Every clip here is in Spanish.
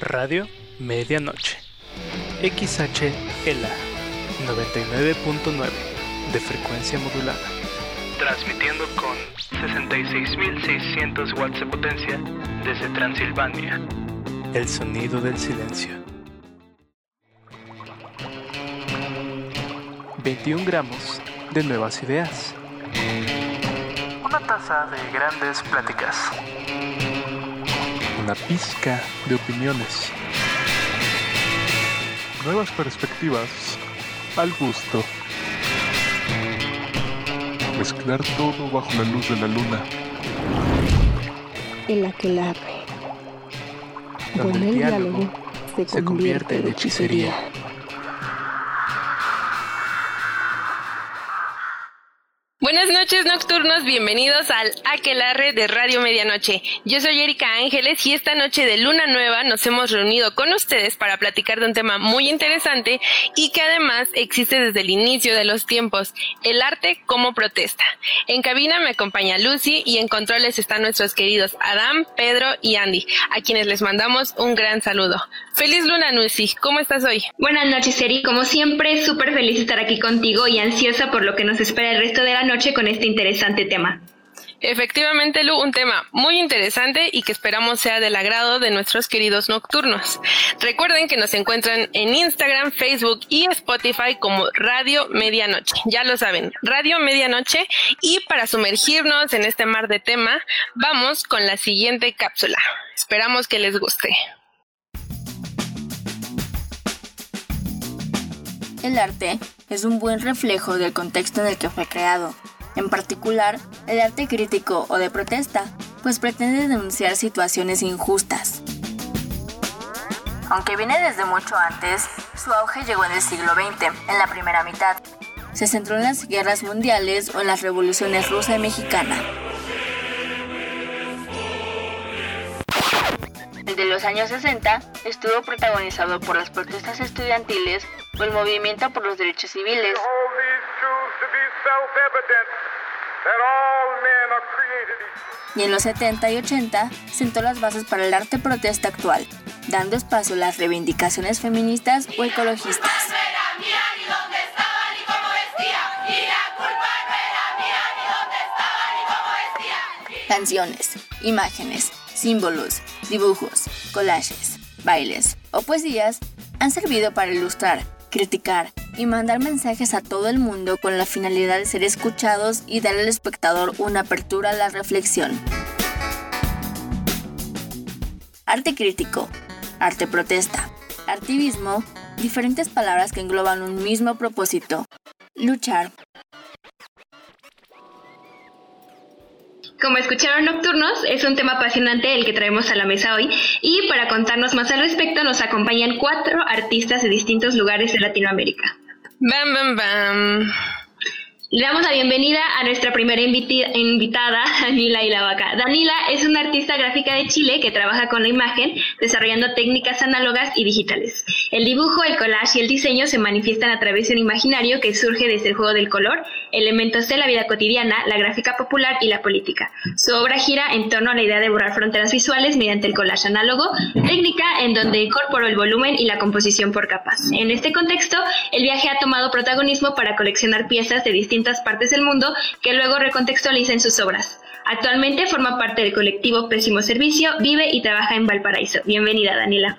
Radio Medianoche. XHLA 99.9 de frecuencia modulada. Transmitiendo con 66.600 watts de potencia desde Transilvania. El sonido del silencio. 21 gramos de nuevas ideas. Una taza de grandes pláticas. Una pizca de opiniones. Nuevas perspectivas al gusto. Mezclar todo bajo la luz de la luna. El aquelarre. Donde el diálogo se, convierte en hechicería. Noches nocturnos, bienvenidos al Aquelarre de Radio Medianoche. Yo soy Erika Ángeles y esta noche de luna nueva nos hemos reunido con ustedes para platicar de un tema muy interesante y que además existe desde el inicio de los tiempos, el arte como protesta. En cabina me acompaña Lucy y en controles están nuestros queridos Adam, Pedro y Andy, a quienes les mandamos un gran saludo. Feliz luna Lucy, ¿cómo estás hoy? Buenas noches Eri, como siempre súper feliz de estar aquí contigo y ansiosa por lo que nos espera el resto de la noche con este interesante tema. Efectivamente, Lu, un tema muy interesante y que esperamos sea del agrado de nuestros queridos nocturnos. Recuerden que nos encuentran en Instagram, Facebook y Spotify como Radio Medianoche. Ya lo saben, Radio Medianoche. Y para sumergirnos en este mar de tema, vamos con la siguiente cápsula. Esperamos que les guste. El arte es un buen reflejo del contexto en el que fue creado en particular el arte crítico o de protesta, pues pretende denunciar situaciones injustas. Aunque viene desde mucho antes, su auge llegó en el siglo XX, en la primera mitad. Se centró en las guerras mundiales o en las revoluciones rusa y mexicana. De los años 60 estuvo protagonizado por las protestas estudiantiles o el movimiento por los derechos civiles. Y en los 70 y 80 sentó las bases para el arte protesta actual, dando espacio a las reivindicaciones feministas o ecologistas. Canciones, imágenes, símbolos, dibujos, collages, bailes o poesías han servido para ilustrar, criticar, y mandar mensajes a todo el mundo con la finalidad de ser escuchados y dar al espectador una apertura a la reflexión. Arte crítico, arte protesta, activismo, diferentes palabras que engloban un mismo propósito, luchar, Como escucharon Nocturnos, es un tema apasionante el que traemos a la mesa hoy y para contarnos más al respecto nos acompañan cuatro artistas de distintos lugares de Latinoamérica. Bam, bam, bam. Le damos la bienvenida a nuestra primera invitada, Danila Ilavaca. Danila es una artista gráfica de Chile que trabaja con la imagen, desarrollando técnicas análogas y digitales. El dibujo, el collage y el diseño se manifiestan a través de un imaginario que surge desde el juego del color, elementos de la vida cotidiana, la gráfica popular y la política. Su obra gira en torno a la idea de borrar fronteras visuales mediante el collage análogo, técnica en donde incorporó el volumen y la composición por capas. En este contexto, el viaje ha tomado protagonismo para coleccionar piezas de distintos partes del mundo que luego recontextualiza en sus obras. Actualmente forma parte del colectivo Pésimo Servicio, vive y trabaja en Valparaíso. Bienvenida, Daniela.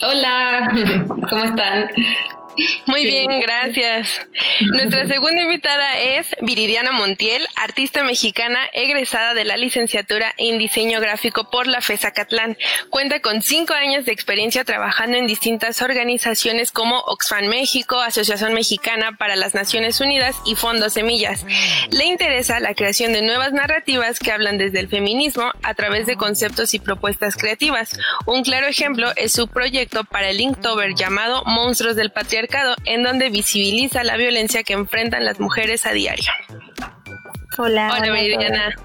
Hola, ¿cómo están? Muy bien, gracias. Nuestra segunda invitada es Viridiana Montiel, artista mexicana egresada de la licenciatura en diseño gráfico por la FESA Catlán. Cuenta con cinco años de experiencia trabajando en distintas organizaciones como Oxfam México, Asociación Mexicana para las Naciones Unidas y Fondo Semillas. Le interesa la creación de nuevas narrativas que hablan desde el feminismo a través de conceptos y propuestas creativas. Un claro ejemplo es su proyecto para el Inktober llamado Monstruos del Patriarcado en donde visibiliza la violencia que enfrentan las mujeres a diario. Hola. Hola, Meridiana.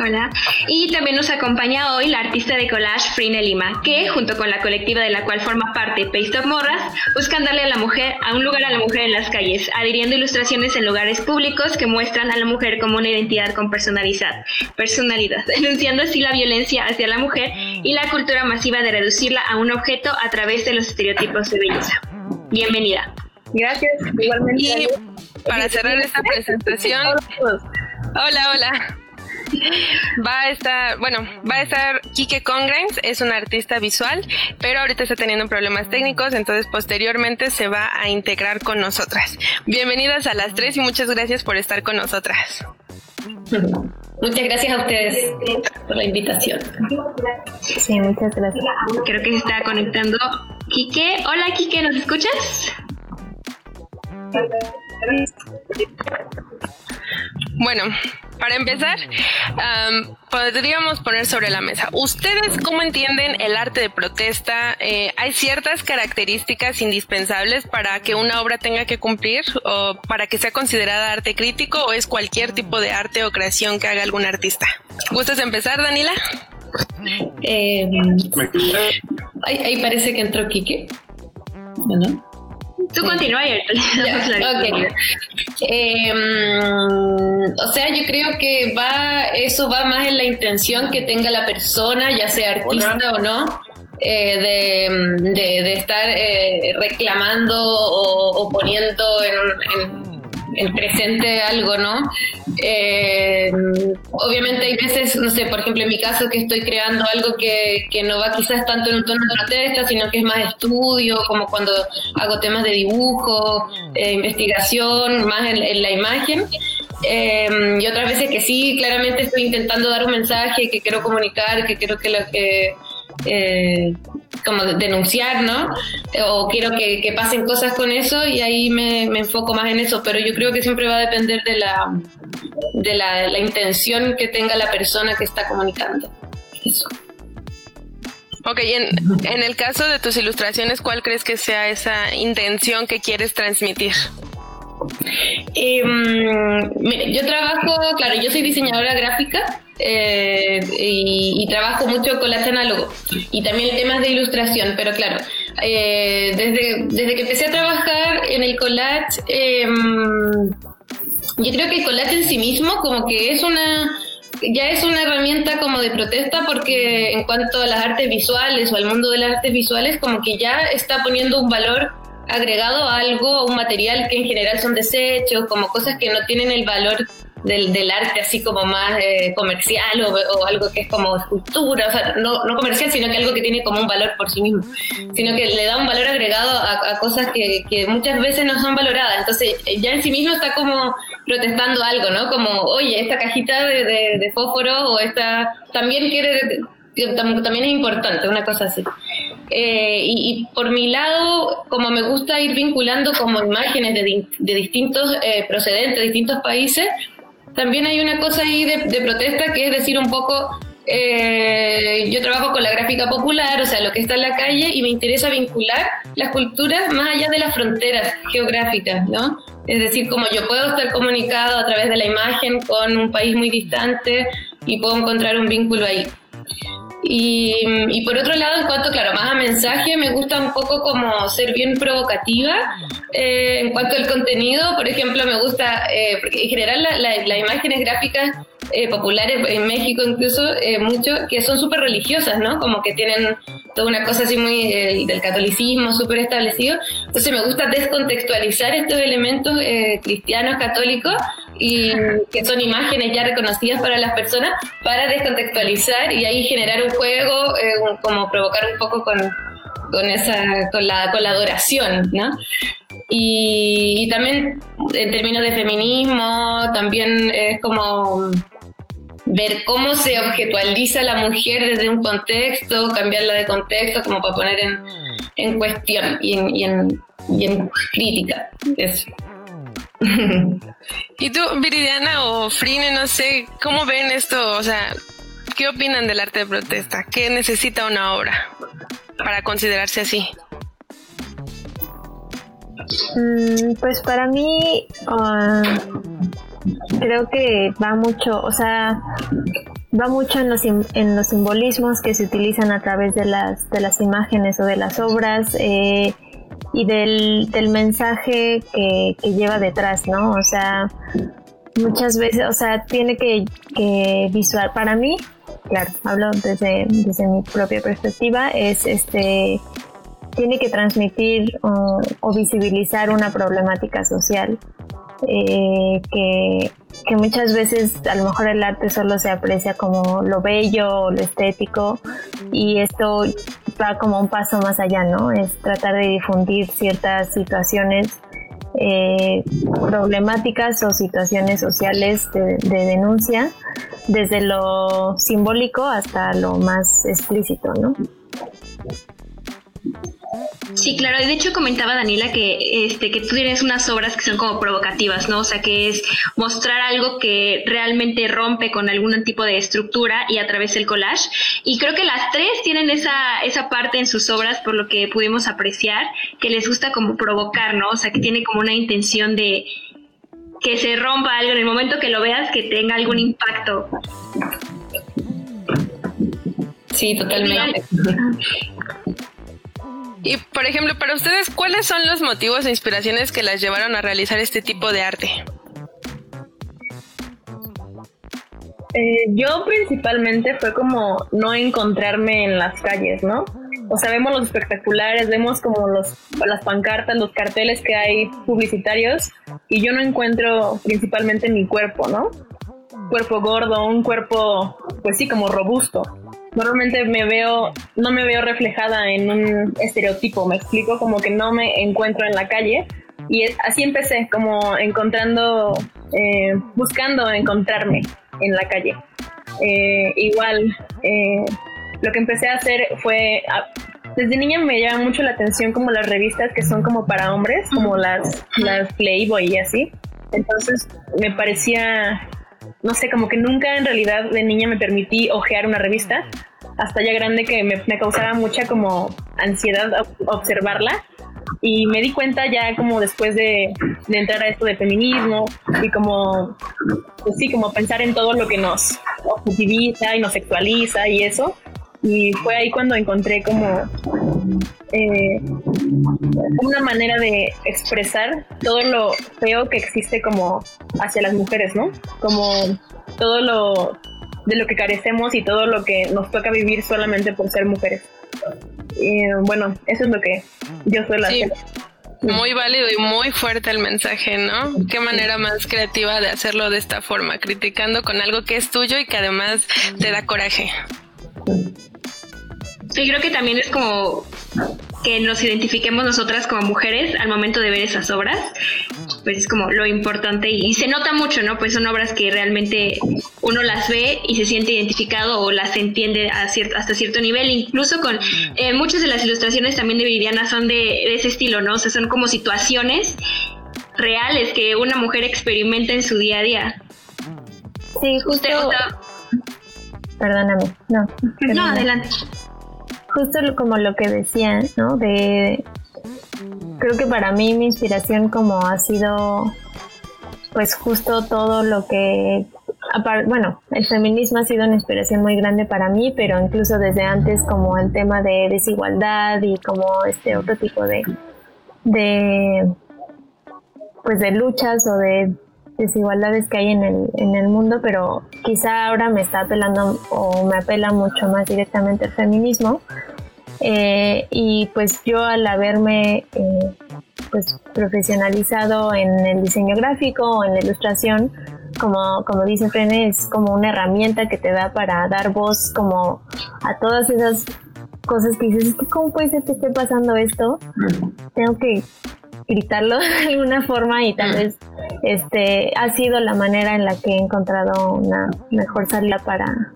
Hola. Y también nos acompaña hoy la artista de collage Frine Lima, que junto con la colectiva de la cual forma parte Paste of Morras, buscan darle a la mujer a un lugar a la mujer en las calles, adhiriendo ilustraciones en lugares públicos que muestran a la mujer como una identidad con personalidad, personalidad, denunciando así la violencia hacia la mujer y la cultura masiva de reducirla a un objeto a través de los estereotipos de belleza. Bienvenida. Gracias, igualmente. Y para cerrar esta presentación, hola, hola. Va a estar, bueno, va a estar Kike Congrimes, es una artista visual, pero ahorita está teniendo problemas técnicos, entonces posteriormente se va a integrar con nosotras. Bienvenidas a las tres y muchas gracias por estar con nosotras. Muchas gracias a ustedes por la invitación. Sí, muchas gracias. Creo que se está conectando Kike. Hola Kike, ¿nos escuchas? Bueno, para empezar, podríamos poner sobre la mesa. ¿Ustedes cómo entienden el arte de protesta? Eh, ¿Hay ciertas características indispensables para que una obra tenga que cumplir o para que sea considerada arte crítico o es cualquier tipo de arte o creación que haga algún artista? ¿Gustas empezar, Danila? Eh, ahí, parece que entró Quique. ¿No? Tú continúa y eh, o sea, yo creo que va, eso va más en la intención que tenga la persona, ya sea artista o no, eh, de, estar eh, reclamando o, poniendo en, el presente algo, ¿no? Eh, obviamente hay veces, no sé, por ejemplo en mi caso que estoy creando algo que, que no va quizás tanto en un tono de protesta, sino que es más estudio, como cuando hago temas de dibujo, eh, investigación, más en, la imagen. Eh, y otras veces que sí, claramente estoy intentando dar un mensaje que quiero comunicar, que quiero que lo que eh, como denunciar, ¿no? O quiero que, pasen cosas con eso y ahí me, enfoco más en eso, pero yo creo que siempre va a depender de la, de la, intención que tenga la persona que está comunicando. Eso. Ok, en, en el caso de tus ilustraciones, ¿cuál crees que sea esa intención que quieres transmitir? Em, yo trabajo, claro, yo soy diseñadora gráfica eh, y, trabajo mucho con las análogo y también temas de ilustración, pero claro, eh, desde, desde que empecé a trabajar en el collage, em, yo creo que el collage en sí mismo como que es una ya es una herramienta como de protesta porque en cuanto a las artes visuales o al mundo de las artes visuales como que ya está poniendo un valor agregado algo, un material que en general son desechos, como cosas que no tienen el valor del, del arte así como más eh, comercial o, algo que es como escultura, o sea, no, no, comercial, sino que algo que tiene como un valor por sí mismo, sino que le da un valor agregado a, cosas que, muchas veces no son valoradas. Entonces, ya en sí mismo está como protestando algo, ¿no? Como, oye, esta cajita de, de, fósforo o esta también quiere, también es importante, una cosa así. Eh, y, por mi lado, como me gusta ir vinculando como imágenes de, de distintos eh, procedentes, de distintos países, también hay una cosa ahí de, protesta que es decir un poco, eh, yo trabajo con la gráfica popular, o sea, lo que está en la calle, y me interesa vincular las culturas más allá de las fronteras geográficas, ¿no? Es decir, como yo puedo estar comunicado a través de la imagen con un país muy distante y puedo encontrar un vínculo ahí. Y, por otro lado, en cuanto, claro, más a mensaje, me gusta un poco como ser bien provocativa eh, en cuanto al contenido. Por ejemplo, me gusta, eh, en general las imágenes gráficas eh, populares en México incluso mucho, que son súper religiosas, ¿no? Como que tienen toda una cosa así muy del catolicismo súper establecido. Entonces me gusta descontextualizar estos elementos cristianos, católicos, y que son imágenes ya reconocidas para las personas para descontextualizar y ahí generar un juego, eh, como provocar un poco con, con, esa, con, la, con la adoración, ¿no? Y, también en términos de feminismo, también es como ver cómo se objetualiza la mujer desde un contexto, cambiarla de contexto, como para poner en, en cuestión y en, y en, crítica. Eso. y tú, Viridiana o Frine, no sé, ¿cómo ven esto? O sea, ¿qué opinan del arte de protesta? ¿Qué necesita una obra para considerarse así? Mm, pues para mí ah, creo que va mucho, o sea, va mucho en los, en los simbolismos que se utilizan a través de las, de las imágenes o de las obras eh, y del, del mensaje que, que, lleva detrás, ¿no? O sea, muchas veces, o sea, tiene que, que visual, para mí, claro, hablo desde, desde mi propia perspectiva, es este tiene que transmitir o, visibilizar una problemática social eh, que, que, muchas veces a lo mejor el arte solo se aprecia como lo bello o lo estético y esto va como un paso más allá, ¿no? Es tratar de difundir ciertas situaciones eh, problemáticas o situaciones sociales de, denuncia desde lo simbólico hasta lo más explícito, ¿no? Sí, claro. De hecho comentaba Daniela que este que tú tienes unas obras que son como provocativas, ¿no? O sea, que es mostrar algo que realmente rompe con algún tipo de estructura y a través del collage. Y creo que las tres tienen esa esa parte en sus obras por lo que pudimos apreciar, que les gusta como provocar, ¿no? O sea, que tiene como una intención de que se rompa algo en el momento que lo veas, que tenga algún impacto. Sí, totalmente. Y por ejemplo, para ustedes, ¿cuáles son los motivos e inspiraciones que las llevaron a realizar este tipo de arte? Eh, yo principalmente fue como no encontrarme en las calles, ¿no? O sea, vemos los espectaculares, vemos como los, las pancartas, los carteles que hay publicitarios y yo no encuentro principalmente mi cuerpo, ¿no? Cuerpo gordo, un cuerpo, pues sí, como robusto normalmente me veo, no me veo reflejada en un estereotipo, me explico, como que no me encuentro en la calle. Y así empecé, como encontrando, eh, buscando encontrarme en la calle. Eh, igual, eh, lo que empecé a hacer fue, desde niña me llama mucho la atención como las revistas que son como para hombres, como las, las Playboy y así. Entonces me parecía no sé, como que nunca en realidad de niña me permití ojear una revista, hasta ya grande que me, causaba mucha como ansiedad observarla y me di cuenta ya como después de, entrar a esto de feminismo y como, pues sí, como pensar en todo lo que nos objetiviza y nos sexualiza y eso. Y fue ahí cuando encontré como eh, una manera de expresar todo lo feo que existe como hacia las mujeres, ¿no? Como todo lo de lo que carecemos y todo lo que nos toca vivir solamente por ser mujeres. Y bueno, eso es lo que yo suelo hacer. Muy válido y muy fuerte el mensaje, ¿no? Qué manera más creativa de hacerlo de esta forma, criticando con algo que es tuyo y que además te da coraje. Sí, creo que también es como que nos identifiquemos nosotras como mujeres al momento de ver esas obras, pues es como lo importante y, se nota mucho, ¿no? Pues son obras que realmente uno las ve y se siente identificado o las entiende a cierto, hasta cierto nivel, incluso con eh, muchas de las ilustraciones también de Viridiana son de, ese estilo, ¿no? O sea, son como situaciones reales que una mujer experimenta en su día a día. Sí, justo... Perdóname, no. No, adelante justo como lo que decía, ¿no? De creo que para mí mi inspiración como ha sido pues justo todo lo que bueno, el feminismo ha sido una inspiración muy grande para mí, pero incluso desde antes como el tema de desigualdad y como este otro tipo de de pues de luchas o de desigualdades que hay en el, en el mundo, pero quizá ahora me está apelando o me apela mucho más directamente el feminismo. Eh, y pues yo al haberme eh, pues profesionalizado en el diseño gráfico o en la ilustración, como, como dice Frene, es como una herramienta que te da para dar voz como a todas esas cosas que dices, ¿cómo puede ser que esté pasando esto? Tengo que gritarlo de alguna forma y tal vez este ha sido la manera en la que he encontrado una mejor salida para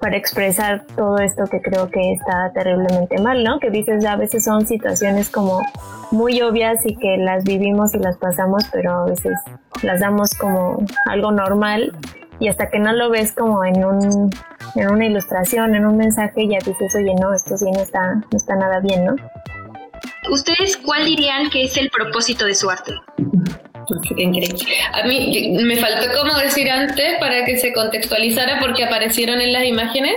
para expresar todo esto que creo que está terriblemente mal, ¿no? Que dices a veces son situaciones como muy obvias y que las vivimos y las pasamos, pero a veces las damos como algo normal y hasta que no lo ves como en un en una ilustración, en un mensaje, ya dices, oye, no, esto sí no está, no está nada bien, ¿no? ¿Ustedes cuál dirían que es el propósito de su arte? A mí me faltó como decir antes para que se contextualizara porque aparecieron en las imágenes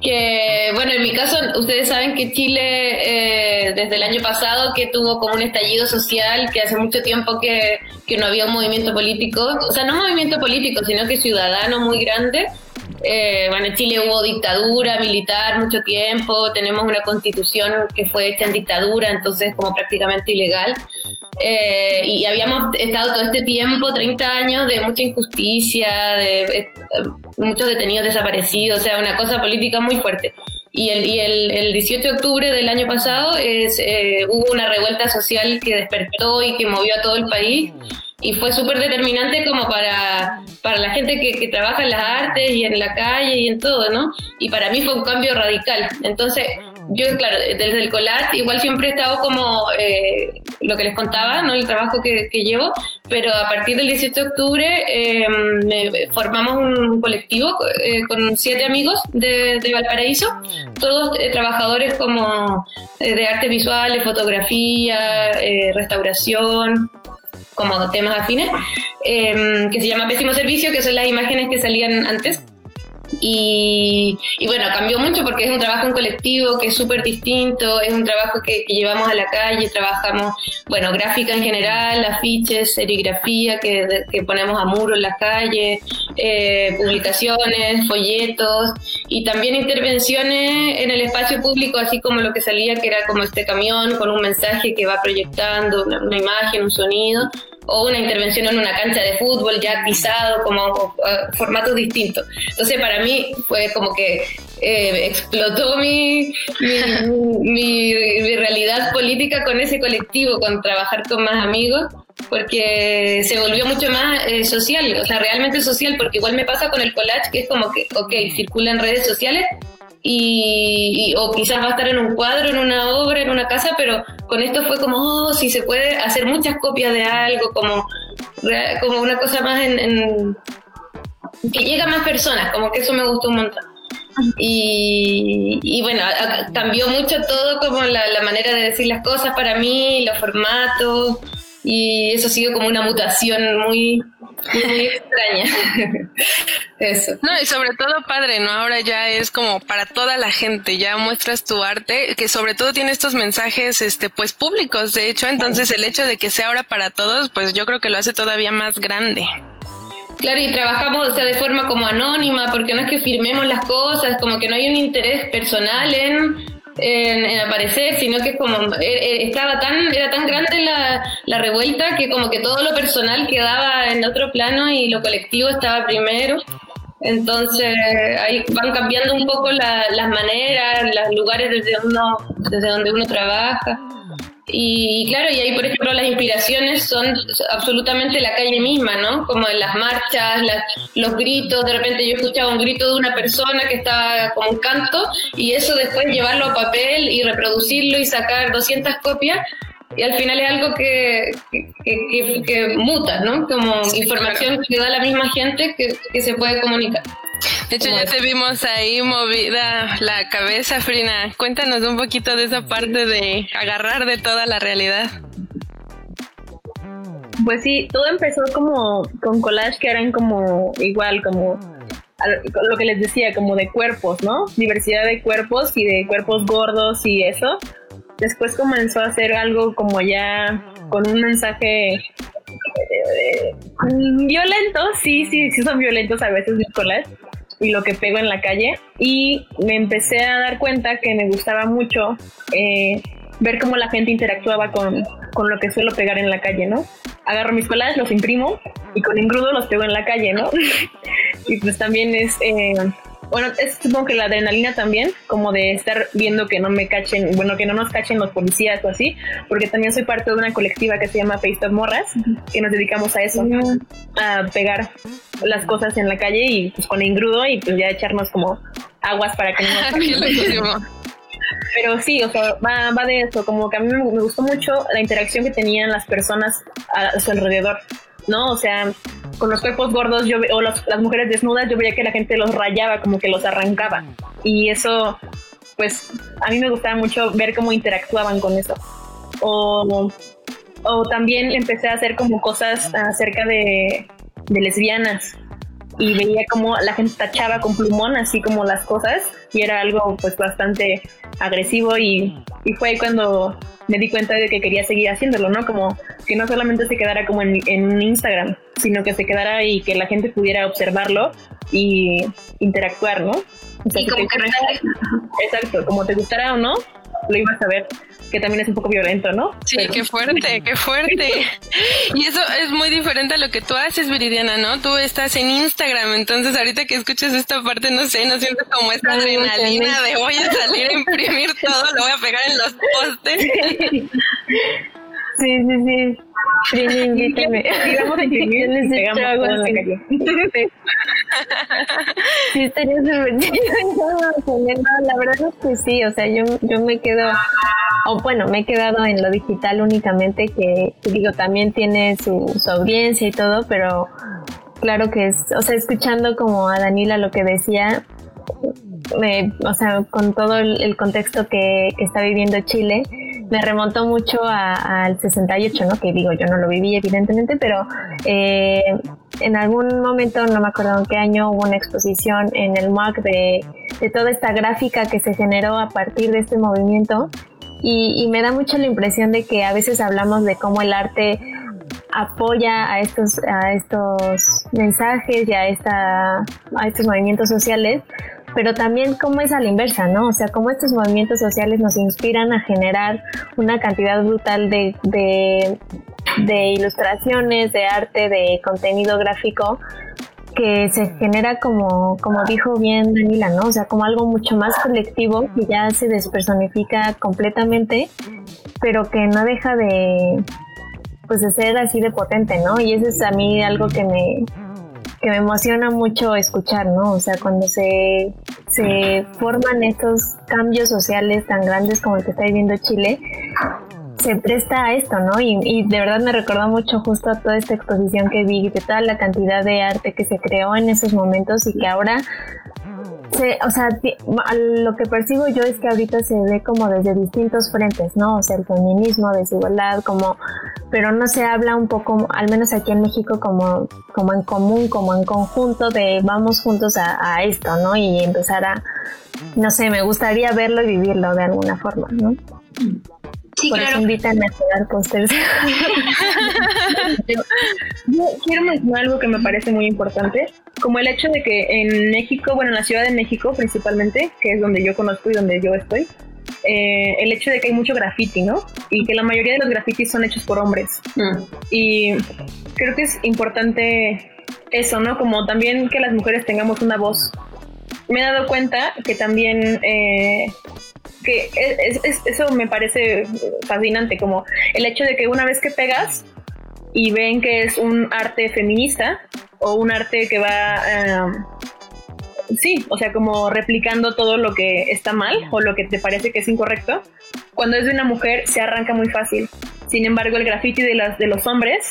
que, bueno, en mi caso, ustedes saben que Chile eh, desde el año pasado que tuvo como un estallido social, que hace mucho tiempo que, que no había un movimiento político, o sea, no movimiento político, sino que ciudadano muy grande. Eh, bueno, en Chile hubo dictadura militar mucho tiempo, tenemos una constitución que fue hecha en dictadura, entonces como prácticamente ilegal. Eh, y habíamos estado todo este tiempo, 30 años, de mucha injusticia, de, eh, muchos detenidos desaparecidos, o sea, una cosa política muy fuerte. Y el, y el, el 18 de octubre del año pasado eh, hubo una revuelta social que despertó y que movió a todo el país y fue súper determinante como para, para la gente que, trabaja en las artes y en la calle y en todo, ¿no? Y para mí fue un cambio radical. Entonces, yo, claro, desde el collage igual siempre he estado como eh, lo que les contaba, ¿no? El trabajo que, llevo, pero a partir del 17 de octubre eh, formamos un colectivo eh, con siete amigos de, de Valparaíso, todos eh, trabajadores como eh, de artes visuales, fotografía, restauración, como temas afines, que se llama Pésimo Servicio, que son las imágenes que salían antes. Y, y, bueno, cambió mucho porque es un trabajo en colectivo que es súper distinto, es un trabajo que, llevamos a la calle, trabajamos, bueno, gráfica en general, afiches, serigrafía que, ponemos a muro en la calle, eh, publicaciones, folletos y también intervenciones en el espacio público, así como lo que salía que era como este camión con un mensaje que va proyectando una, una imagen, un sonido o una intervención en una cancha de fútbol ya pisado, como uh, formatos distintos. Entonces para mí fue como que eh, explotó mi mi, mi, mi, realidad política con ese colectivo, con trabajar con más amigos, porque se volvió mucho más eh, social, o sea, realmente social, porque igual me pasa con el collage, que es como que, ok, circula en redes sociales, y, y, o quizás va a estar en un cuadro, en una obra, en una casa, pero con esto fue como, oh, si se puede hacer muchas copias de algo, como, como una cosa más en, en que llega a más personas, como que eso me gustó un montón. Y, y bueno, cambió mucho todo como la, la, manera de decir las cosas para mí, los formatos, y eso ha sido como una mutación muy, muy extraña. Eso. No, y sobre todo padre, ¿no? Ahora ya es como para toda la gente, ya muestras tu arte, que sobre todo tiene estos mensajes, este, pues públicos, de hecho, entonces el hecho de que sea ahora para todos, pues yo creo que lo hace todavía más grande. Claro, y trabajamos, o sea, de forma como anónima, porque no es que firmemos las cosas, como que no hay un interés personal en en, en, aparecer, sino que como estaba tan, era tan grande la, la, revuelta que como que todo lo personal quedaba en otro plano y lo colectivo estaba primero. Entonces ahí van cambiando un poco la, las maneras, los lugares desde uno, desde donde uno trabaja. Y, claro, y ahí por ejemplo las inspiraciones son absolutamente la calle misma, ¿no? Como en las marchas, las, los gritos, de repente yo escuchaba un grito de una persona que estaba como un canto y eso después llevarlo a papel y reproducirlo y sacar 200 copias y al final es algo que, que, que, que muta, ¿no? Como información que da la misma gente que, se puede comunicar. De hecho, ya te vimos ahí movida la cabeza, Frina. Cuéntanos un poquito de esa parte de agarrar de toda la realidad. Pues sí, todo empezó como con collage que eran como igual, como lo que les decía, como de cuerpos, ¿no? Diversidad de cuerpos y de cuerpos gordos y eso. Después comenzó a hacer algo como ya con un mensaje eh, violento, sí, sí, sí son violentos a veces mis collage y lo que pego en la calle y me empecé a dar cuenta que me gustaba mucho eh, ver cómo la gente interactuaba con, con, lo que suelo pegar en la calle, ¿no? Agarro mis collages, los imprimo y con engrudo los pego en la calle, ¿no? y pues también es... Eh, bueno, es supongo que la adrenalina también, como de estar viendo que no me cachen, bueno, que no nos cachen los policías o así, porque también soy parte de una colectiva que se llama Face Morras, que nos dedicamos a eso, a pegar las cosas en la calle y pues con engrudo y pues ya echarnos como aguas para que no nos Pero sí, o sea, va, va, de eso, como que a mí me, gustó mucho la interacción que tenían las personas a su alrededor. ¿No? O sea, con los cuerpos gordos yo o las mujeres desnudas, yo veía que la gente los rayaba, como que los arrancaba. Y eso, pues, a mí me gustaba mucho ver cómo interactuaban con eso. O O también empecé a hacer como cosas acerca de, de lesbianas y veía como la gente tachaba con plumón así como las cosas y era algo pues bastante agresivo y, y fue cuando me di cuenta de que quería seguir haciéndolo, ¿no? Como que no solamente se quedara como en, en Instagram, sino que se quedara y que la gente pudiera observarlo y interactuar, ¿no? y como que Exacto, como te gustara o no, lo ibas a ver que también es un poco violento, ¿no? Sí, qué fuerte, qué fuerte. Y eso es muy diferente a lo que tú haces, Viridiana, ¿no? Tú estás en Instagram, entonces ahorita que escuchas esta parte, no sé, no sientes como esta adrenalina de voy a salir a imprimir todo, lo voy a pegar en los postes. Sí, sí, sí. Invítame. Digamos que yo les en la calle. Sí, estaría súper chido. La verdad es que sí, o sea, yo, yo me quedo, o bueno, me he quedado en lo digital únicamente, que digo, también tiene su, su audiencia y todo, pero claro que es, o sea, escuchando como a Danila lo que decía, me, o sea, con todo el, el contexto que, que está viviendo Chile, me remontó mucho al 68, ¿no? Que digo, yo no lo viví evidentemente, pero eh, en algún momento, no me acuerdo en qué año, hubo una exposición en el MAC de, toda esta gráfica que se generó a partir de este movimiento y, me da mucho la impresión de que a veces hablamos de cómo el arte apoya a estos a estos mensajes y esta a estos movimientos sociales pero también cómo es a la inversa, ¿no? O sea, cómo estos movimientos sociales nos inspiran a generar una cantidad brutal de, de, ilustraciones, de arte, de contenido gráfico que se genera como, como dijo bien Danila, ¿no? O sea, como algo mucho más colectivo que ya se despersonifica completamente, pero que no deja de, pues de ser así de potente, ¿no? Y eso es a mí algo que me, que me emociona mucho escuchar, ¿no? O sea, cuando se, se forman estos cambios sociales tan grandes como el que está viviendo Chile, se presta a esto, ¿no? Y, y, de verdad me recordó mucho justo a toda esta exposición que vi, de toda la cantidad de arte que se creó en esos momentos y que ahora o sea, lo que percibo yo es que ahorita se ve como desde distintos frentes, ¿no? O sea, el feminismo, desigualdad, como, pero no se habla un poco, al menos aquí en México, como, como en común, como en conjunto de vamos juntos a, esto, ¿no? Y empezar a, no sé, me gustaría verlo y vivirlo de alguna forma, ¿no? Sí, Por claro. eso invitan a quedar pósters. Yo quiero mencionar algo que me parece muy importante, como el hecho de que en México, bueno, en la Ciudad de México principalmente, que es donde yo conozco y donde yo estoy, eh, el hecho de que hay mucho graffiti, ¿no? Y que la mayoría de los grafitis son hechos por hombres. Mm. Y creo que es importante eso, ¿no? Como también que las mujeres tengamos una voz. Me he dado cuenta que también eh, que es, es, eso me parece fascinante, como el hecho de que una vez que pegas y ven que es un arte feminista o un arte que va, uh, sí, o sea, como replicando todo lo que está mal o lo que te parece que es incorrecto, cuando es de una mujer se arranca muy fácil. Sin embargo, el graffiti de, las, de los hombres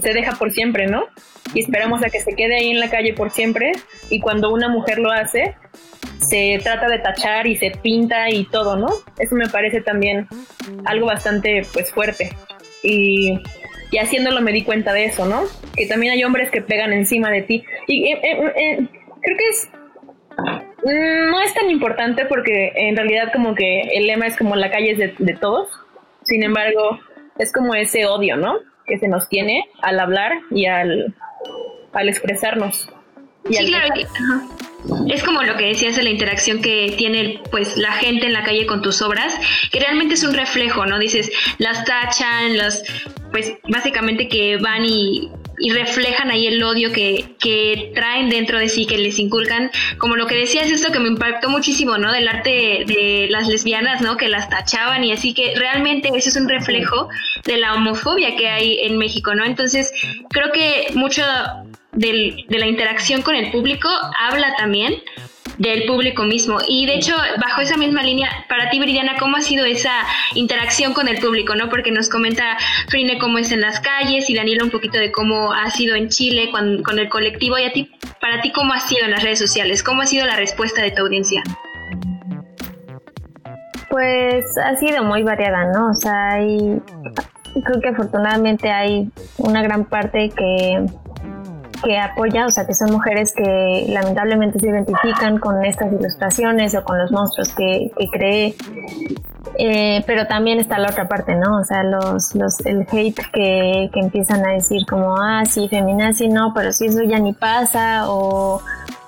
se deja por siempre, ¿no? Y esperamos a que se quede ahí en la calle por siempre y cuando una mujer lo hace, se trata de tachar y se pinta y todo, ¿no? Eso me parece también algo bastante pues fuerte. Y, y haciéndolo me di cuenta de eso, ¿no? Que también hay hombres que pegan encima de ti. Y eh, eh, eh, creo que es no es tan importante porque en realidad como que el lema es como la calle es de, de todos. Sin embargo, es como ese odio, ¿no? Que se nos tiene al hablar y al, al expresarnos. Y Sí, al claro. ajá. Es como lo que decías de la interacción que tiene pues la gente en la calle con tus obras, que realmente es un reflejo, ¿no? Dices, las tachan, las pues básicamente que van y, y reflejan ahí el odio que, que traen dentro de sí, que les inculcan, como lo que decías esto que me impactó muchísimo, ¿no? Del arte de las lesbianas, ¿no? Que las tachaban y así que realmente eso es un reflejo de la homofobia que hay en México, ¿no? Entonces, creo que mucho del- de la interacción con el público habla también del público mismo. Y de hecho, bajo esa misma línea, para ti, Viridiana, ¿cómo ha sido esa interacción con el público? ¿no? Porque nos comenta Frine cómo es en las calles y Daniela un poquito de cómo ha sido en Chile con, con el colectivo. Y a ti, para ti, ¿cómo ha sido en las redes sociales? ¿Cómo ha sido la respuesta de tu audiencia? Pues ha sido muy variada, ¿no? O sea, hay, creo que afortunadamente hay una gran parte que que apoya, o sea, que son mujeres que lamentablemente se identifican con estas ilustraciones o con los monstruos que, que cree. Eh, pero también está la otra parte, ¿no? O sea, los, los, el hate que, que empiezan a decir como, ah, sí, feminazi, no, pero si eso ya ni pasa, o,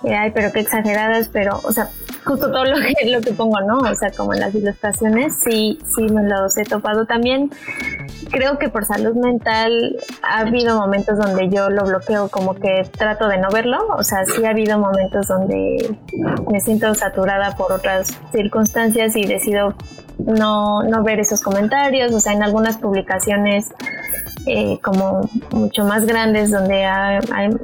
eh, ay, pero qué exageradas, pero, o sea, justo todo lo que, lo que pongo, ¿no? O sea, como en las ilustraciones, sí, sí me los he topado también creo que por salud mental ha habido momentos donde yo lo bloqueo, como que trato de no verlo. O sea, sí ha habido momentos donde me siento saturada por otras circunstancias y decido no, no ver esos comentarios. O sea, en algunas publicaciones eh, como mucho más grandes donde hay,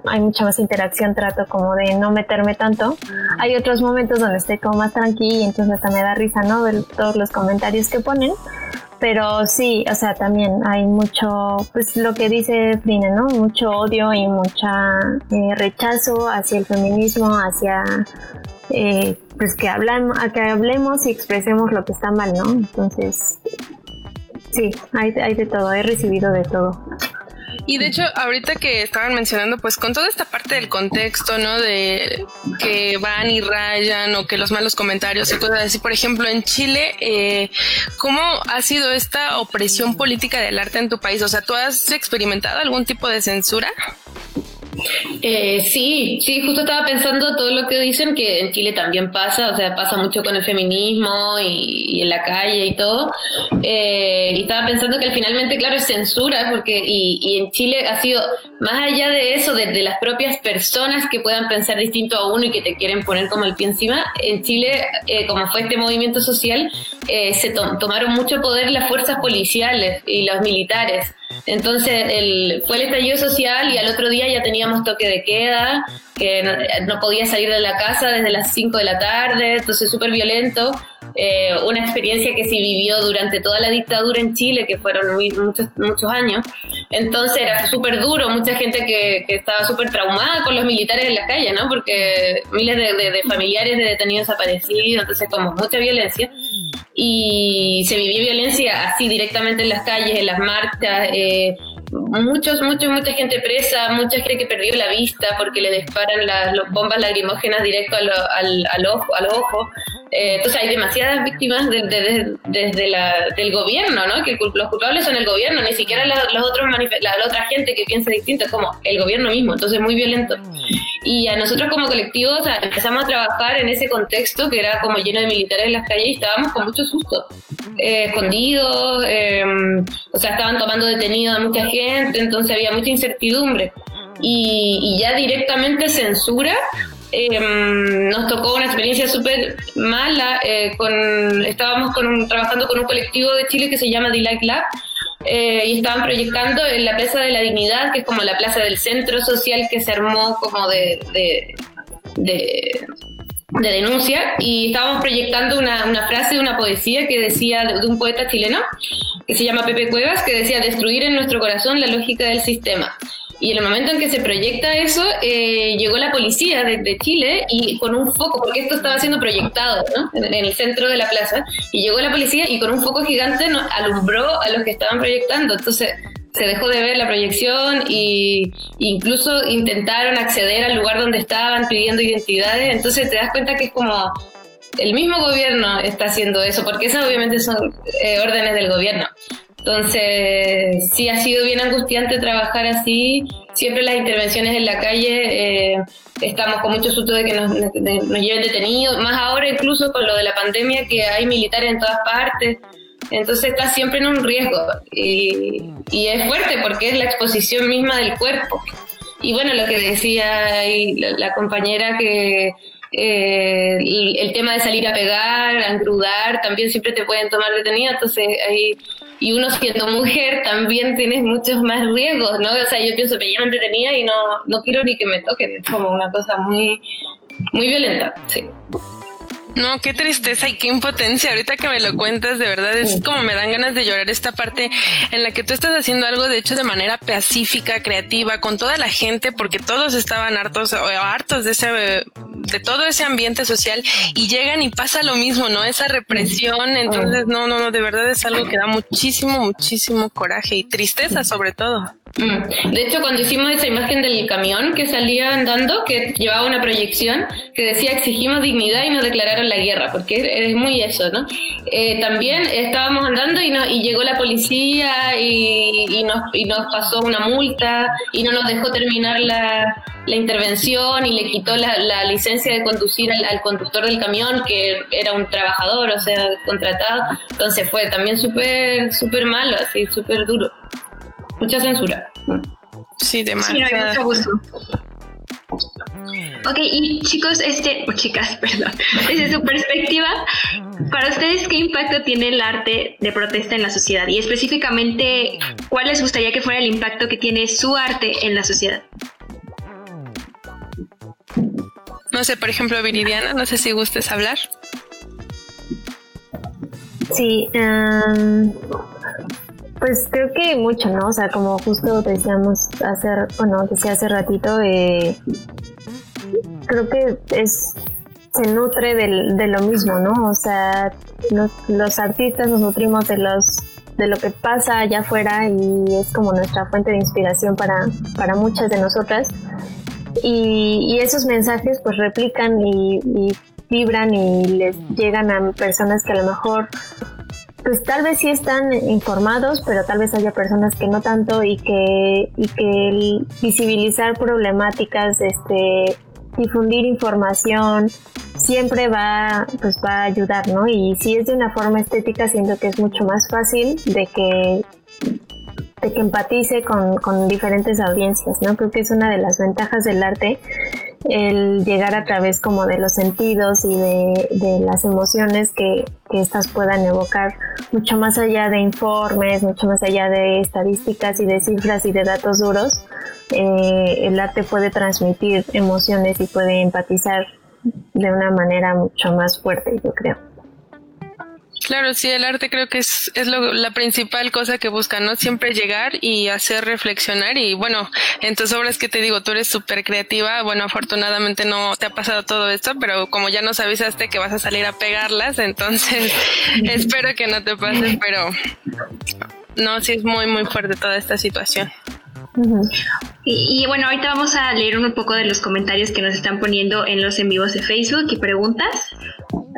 hay, mucha más interacción trato como de no meterme tanto hay otros momentos donde estoy como más tranquila y entonces hasta me da risa no ver todos los comentarios que ponen pero sí, o sea, también hay mucho, pues lo que dice Frina, ¿no? Mucho odio y mucha eh, rechazo hacia el feminismo, hacia, eh, pues que hablamos, a que hablemos y expresemos lo que está mal, ¿no? Entonces, sí, hay, hay de todo, he recibido de todo. Y de hecho, ahorita que estaban mencionando, pues con toda esta parte del contexto, ¿no? De que van y rayan o que los malos comentarios y cosas así. Por ejemplo, en Chile, eh, ¿cómo ha sido esta opresión política del arte en tu país? O sea, ¿tú has experimentado algún tipo de censura? Eh, sí, sí, justo estaba pensando todo lo que dicen que en Chile también pasa, o sea, pasa mucho con el feminismo y, en la calle y todo. Eh, y estaba pensando que finalmente, claro, es censura, porque y, y en Chile ha sido, más allá de eso, de, las propias personas que puedan pensar distinto a uno y que te quieren poner como el pie encima, en Chile, eh, como fue este movimiento social, eh, se tomaron mucho poder las fuerzas policiales y los militares. Entonces el, fue el estallido social y al otro día ya teníamos toque de queda, que no, podía salir de la casa desde las 5 de la tarde, entonces súper violento. Eh, una experiencia que se vivió durante toda la dictadura en Chile, que fueron muchos, muchos años. Entonces era súper duro, mucha gente que, estaba súper traumada con los militares en la calle, ¿no? Porque miles de, de familiares de detenidos desaparecidos, entonces como mucha violencia y se vivió violencia así directamente en las calles, en las marchas. Eh, muchos, muchos, mucha gente presa, mucha gente que perdió la vista porque le disparan las bombas lacrimógenas directo al, al, al ojo, al ojo. Eh, entonces hay demasiadas víctimas desde la, del gobierno, ¿no? Que los culpables son el gobierno, ni siquiera los otros la, la, otra gente que piensa distinto, como el gobierno mismo, entonces muy violento. Y a nosotros como colectivo empezamos a trabajar en ese contexto que era como lleno de militares en las calles y estábamos con mucho susto, eh, escondidos, em, o sea, estaban tomando detenido a mucha gente, entonces había mucha incertidumbre. Y, y ya directamente censura Em, nos tocó una experiencia súper mala. Eh, con, estábamos con trabajando con un colectivo de Chile que se llama Delight Lab eh, y estaban proyectando en la Plaza de la Dignidad, que es como la plaza del centro social que se armó como de, de, de, denuncia, y estábamos proyectando una, una, frase, una poesía que decía de, un poeta chileno que se llama Pepe Cuevas, que decía destruir en nuestro corazón la lógica del sistema. Y en el momento en que se proyecta eso, eh, llegó la policía de, Chile y con un foco, porque esto estaba siendo proyectado ¿no? en, el centro de la plaza, y llegó la policía y con un foco gigante alumbró a los que estaban proyectando. Entonces se dejó de ver la proyección y incluso intentaron acceder al lugar donde estaban pidiendo identidades. Entonces te das cuenta que es como el mismo gobierno está haciendo eso, porque esas obviamente son eh, órdenes del gobierno. Entonces, sí ha sido bien angustiante trabajar así. Siempre las intervenciones en la calle eh, estamos con mucho susto de que nos, lleven detenidos, más ahora incluso con lo de la pandemia que hay militares en todas partes. Entonces está siempre en un riesgo y, es fuerte porque es la exposición misma del cuerpo. Y bueno, lo que decía la, compañera que eh, el, tema de salir a pegar, a engrudar, también siempre te pueden tomar detenida, entonces ahí y uno siendo mujer también tienes muchos más riesgos, ¿no? O sea, yo pienso que yo me entretenía y no, no quiero ni que me toquen, es como una cosa muy, muy violenta, sí. No, qué tristeza y qué impotencia. Ahorita que me lo cuentas, de verdad es como me dan ganas de llorar esta parte en la que tú estás haciendo algo, de hecho, de manera pacífica, creativa, con toda la gente, porque todos estaban hartos o hartos de ese, de todo ese ambiente social y llegan y pasa lo mismo, ¿no? Esa represión. Entonces, no, no, no, de verdad es algo que da muchísimo, muchísimo coraje y tristeza sobre todo. Mm. De hecho, cuando hicimos esa imagen del camión que salía andando, que llevaba una proyección que decía exigimos dignidad y nos declararon la guerra, porque es muy eso, ¿no? Eh, también estábamos andando y, no, y llegó la policía y, nos, y nos pasó una multa y no nos dejó terminar la, intervención y le quitó la, la licencia de conducir al, al, conductor del camión, que era un trabajador, o sea, contratado. Entonces fue también súper, súper malo, así, súper duro mucha censura. Sí, demasiado. Sí, no hay mucho gusto. Ok, y chicos, este, o chicas, perdón, desde su perspectiva, para ustedes, ¿qué impacto tiene el arte de protesta en la sociedad? Y específicamente, ¿cuál les gustaría que fuera el impacto que tiene su arte en la sociedad? No sé, por ejemplo, Viridiana, no sé si gustes hablar. Sí, um, pues creo que mucho, ¿no? O sea, como justo decíamos hace, bueno, decía hace ratito, eh, creo que es se nutre del, de lo mismo, ¿no? O sea, los artistas nos nutrimos de los de lo que pasa allá afuera y es como nuestra fuente de inspiración para, para muchas de nosotras. Y, y esos mensajes pues replican y vibran y les llegan a personas que a lo mejor pues tal vez sí están informados, pero tal vez haya personas que no tanto y que, y que el visibilizar problemáticas, este, difundir información, siempre va, pues va a ayudar, ¿no? Y si es de una forma estética, siento que es mucho más fácil de que empatice con diferentes audiencias, ¿no? Creo que es una de las ventajas del arte el llegar a través como de los sentidos y de, de las emociones que, que éstas puedan evocar mucho más allá de informes, mucho más allá de estadísticas y de cifras y de datos duros, eh, el arte puede transmitir emociones y puede empatizar de una manera mucho más fuerte, yo creo. Claro, sí, el arte creo que es, es lo, la principal cosa que busca, ¿no? Siempre llegar y hacer reflexionar y bueno, en tus obras que te digo, tú eres súper creativa, bueno, afortunadamente no te ha pasado todo esto, pero como ya nos avisaste que vas a salir a pegarlas, entonces espero que no te pase, pero no, sí es muy, muy fuerte toda esta situación. Y, bueno, ahorita vamos a leer un poco de los comentarios que nos están poniendo en los en vivos de Facebook y preguntas.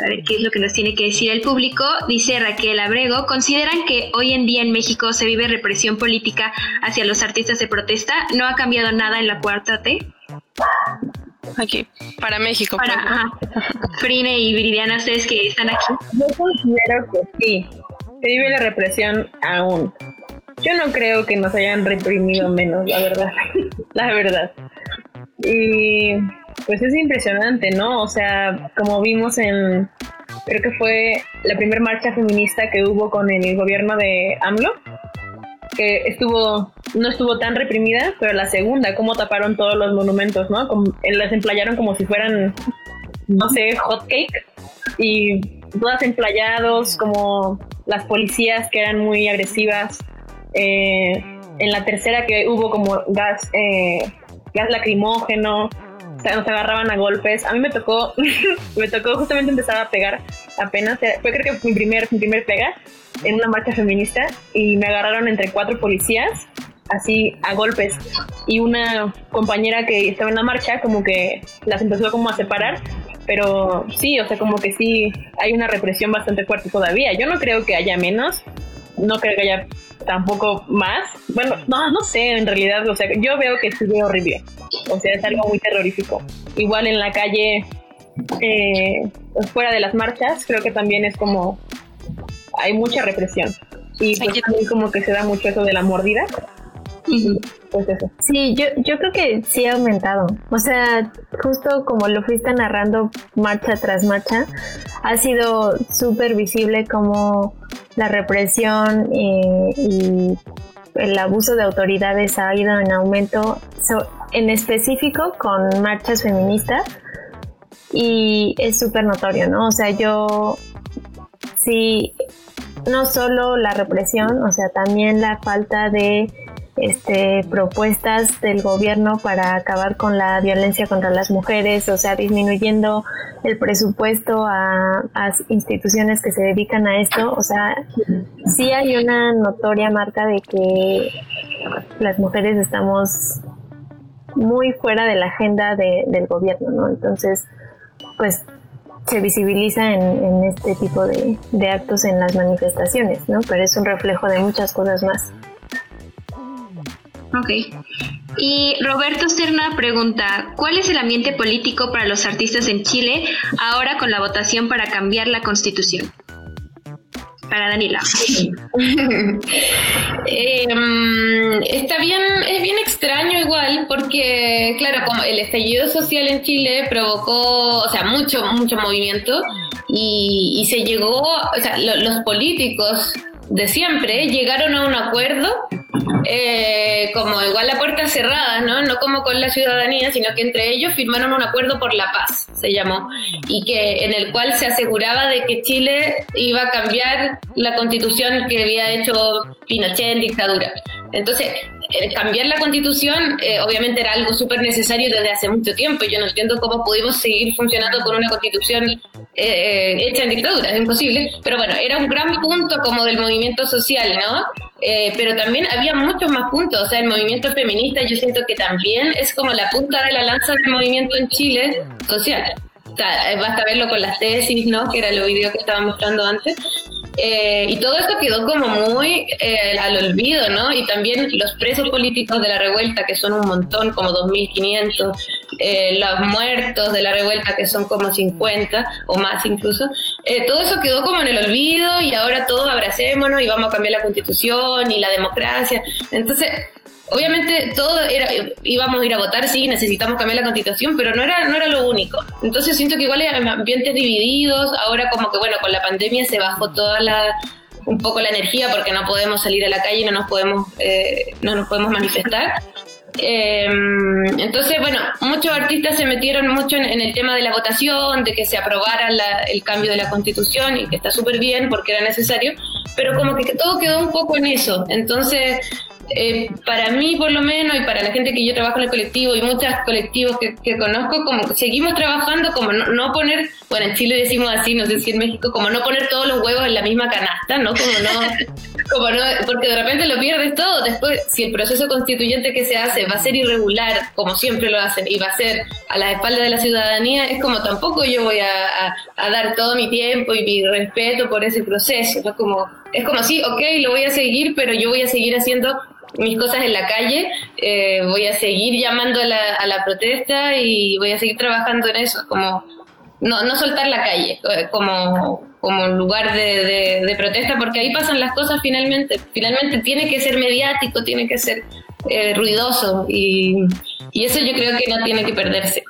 A ver qué es lo que nos tiene que decir el público. Dice Raquel Abrego, ¿consideran que hoy en día en México se vive represión política hacia los artistas de protesta? ¿No ha cambiado nada en la cuarta T? Aquí, para México. Para Frine y Viridiana, ustedes que están aquí. Yo considero que sí, se vive la represión aún. Yo no creo que nos hayan reprimido menos, la verdad. la verdad. Y pues es impresionante, ¿no? O sea, como vimos en, creo que fue la primera marcha feminista que hubo con el gobierno de AMLO, que estuvo, no estuvo tan reprimida, pero la segunda, cómo taparon todos los monumentos, ¿no? Como, las emplayaron como si fueran, no sé, hot cake. Y todas emplayados, como las policías que eran muy agresivas. Eh, en la tercera que hubo como gas, eh, gas lacrimógeno, nos agarraban a golpes. A mí me tocó, me tocó justamente empezar a pegar apenas, fue creo que mi primer, mi primer pega en una marcha feminista y me agarraron entre cuatro policías así a golpes y una compañera que estaba en la marcha como que las empezó como a separar pero sí, o sea, como que sí hay una represión bastante fuerte todavía. Yo no creo que haya menos, no creo que haya tampoco más. Bueno, no, no sé, en realidad, o sea, yo veo que sigue horrible. O sea, es algo muy terrorífico. Igual en la calle, eh, fuera de las marchas, creo que también es como, hay mucha represión. Y pues también como que se da mucho eso de la mordida. Pues eso. Sí, yo, yo creo que sí ha aumentado. O sea, justo como lo fuiste narrando marcha tras marcha, ha sido súper visible como la represión eh, y el abuso de autoridades ha ido en aumento, en específico con marchas feministas, y es súper notorio, ¿no? O sea, yo sí, no solo la represión, o sea, también la falta de este, propuestas del gobierno para acabar con la violencia contra las mujeres, o sea, disminuyendo el presupuesto a, instituciones que se dedican a esto, o sea, sí hay una notoria marca de que las mujeres estamos muy fuera de la agenda de, del gobierno, ¿no? Entonces, pues se visibiliza en, en este tipo de, de actos en las manifestaciones, ¿no? Pero es un reflejo de muchas cosas más. Ok. Y Roberto Serna pregunta, ¿cuál es el ambiente político para los artistas en Chile ahora con la votación para cambiar la constitución? Para Danila. eh, está bien, es bien extraño igual, porque claro, como el estallido social en Chile provocó, o sea, mucho, mucho movimiento y, y se llegó, o sea, lo, los políticos de siempre llegaron a un acuerdo eh, como igual la puerta cerrada, ¿no? No como con la ciudadanía, sino que entre ellos firmaron un acuerdo por la paz, se llamó, y que en el cual se aseguraba de que Chile iba a cambiar la constitución que había hecho Pinochet en dictadura. Entonces, eh, cambiar la constitución eh, obviamente era algo súper necesario desde hace mucho tiempo. Yo no entiendo cómo pudimos seguir funcionando con una constitución eh, hecha en dictadura, es imposible. Pero bueno, era un gran punto como del movimiento social, ¿no? Pero también había muchos más puntos. O sea, el movimiento feminista yo siento que también es como la punta de la lanza del movimiento en Chile social. Sea, basta verlo con las tesis, ¿no? Que era el video que estaba mostrando antes. Eh, y todo esto quedó como muy eh, al olvido, ¿no? Y también los presos políticos de la revuelta, que son un montón, como 2.500, eh, los muertos de la revuelta, que son como 50 o más incluso, eh, todo eso quedó como en el olvido y ahora todos abracémonos y vamos a cambiar la constitución y la democracia. Entonces, obviamente todo era íbamos a ir a votar sí necesitamos cambiar la constitución pero no era no era lo único entonces siento que igual eran ambientes divididos ahora como que bueno con la pandemia se bajó toda la un poco la energía porque no podemos salir a la calle no nos podemos eh, no nos podemos manifestar eh, entonces, bueno, muchos artistas se metieron mucho en, en, el tema de la votación, de que se aprobara la, el cambio de la constitución y que está súper bien porque era necesario, pero como que todo quedó un poco en eso. Entonces, eh, para mí por lo menos y para la gente que yo trabajo en el colectivo y muchos colectivos que, que conozco, como seguimos trabajando como no, no, poner, bueno, en Chile decimos así, no sé si en México, como no poner todos los huevos en la misma canasta, ¿no? Como no, como no, porque de repente lo pierdes todo. Después, si el proceso constituyente que se hace va a ser irregular, como siempre lo hacen, y va a ser a la espalda de la ciudadanía, es como tampoco yo voy a, a, a dar todo mi tiempo y mi respeto por ese proceso, ¿no? Como, es como, sí, ok, lo voy a seguir, pero yo voy a seguir haciendo mis cosas en la calle, eh, voy a seguir llamando a la, a la, protesta y voy a seguir trabajando en eso, como no, no soltar la calle como, como lugar de, de, de, protesta, porque ahí pasan las cosas finalmente. Finalmente tiene que ser mediático, tiene que ser eh, ruidoso y, y eso yo creo que no tiene que perderse.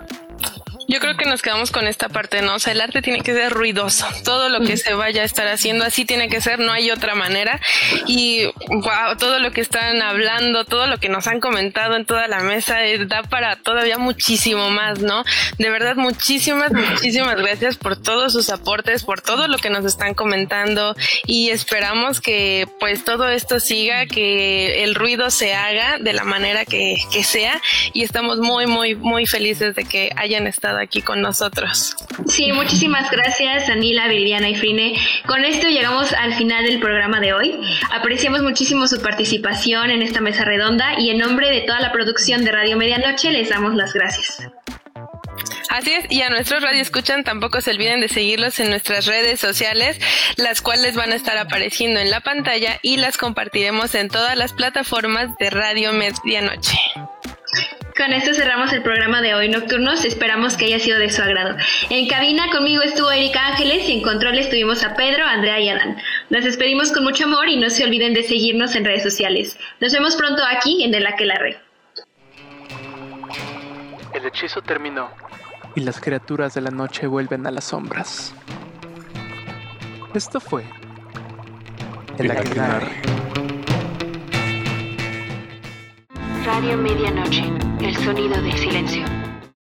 Yo creo que nos quedamos con esta parte, ¿no? O sea, el arte tiene que ser ruidoso. Todo lo que se vaya a estar haciendo así tiene que ser, no hay otra manera. Y wow, todo lo que están hablando, todo lo que nos han comentado en toda la mesa, eh, da para todavía muchísimo más, ¿no? De verdad, muchísimas, muchísimas gracias por todos sus aportes, por todo lo que nos están comentando y esperamos que pues todo esto siga, que el ruido se haga de la manera que, que sea y estamos muy, muy, muy felices de que hayan estado aquí con nosotros. Sí, muchísimas gracias Anila, Viridiana y Frine. Con esto llegamos al final del programa de hoy. Apreciamos muchísimo su participación en esta mesa redonda y en nombre de toda la producción de Radio Medianoche les damos las gracias. Así es, y a nuestros radio escuchan tampoco se olviden de seguirlos en nuestras redes sociales, las cuales van a estar apareciendo en la pantalla y las compartiremos en todas las plataformas de Radio Medianoche. Con esto cerramos el programa de hoy nocturnos, esperamos que haya sido de su agrado. En cabina conmigo estuvo Erika Ángeles y en control estuvimos a Pedro, Andrea y Adán. Nos despedimos con mucho amor y no se olviden de seguirnos en redes sociales. Nos vemos pronto aquí en El Aquelarre. El hechizo terminó y las criaturas de la noche vuelven a las sombras. Esto fue El Aquelarre. Radio Medianoche, el sonido del silencio.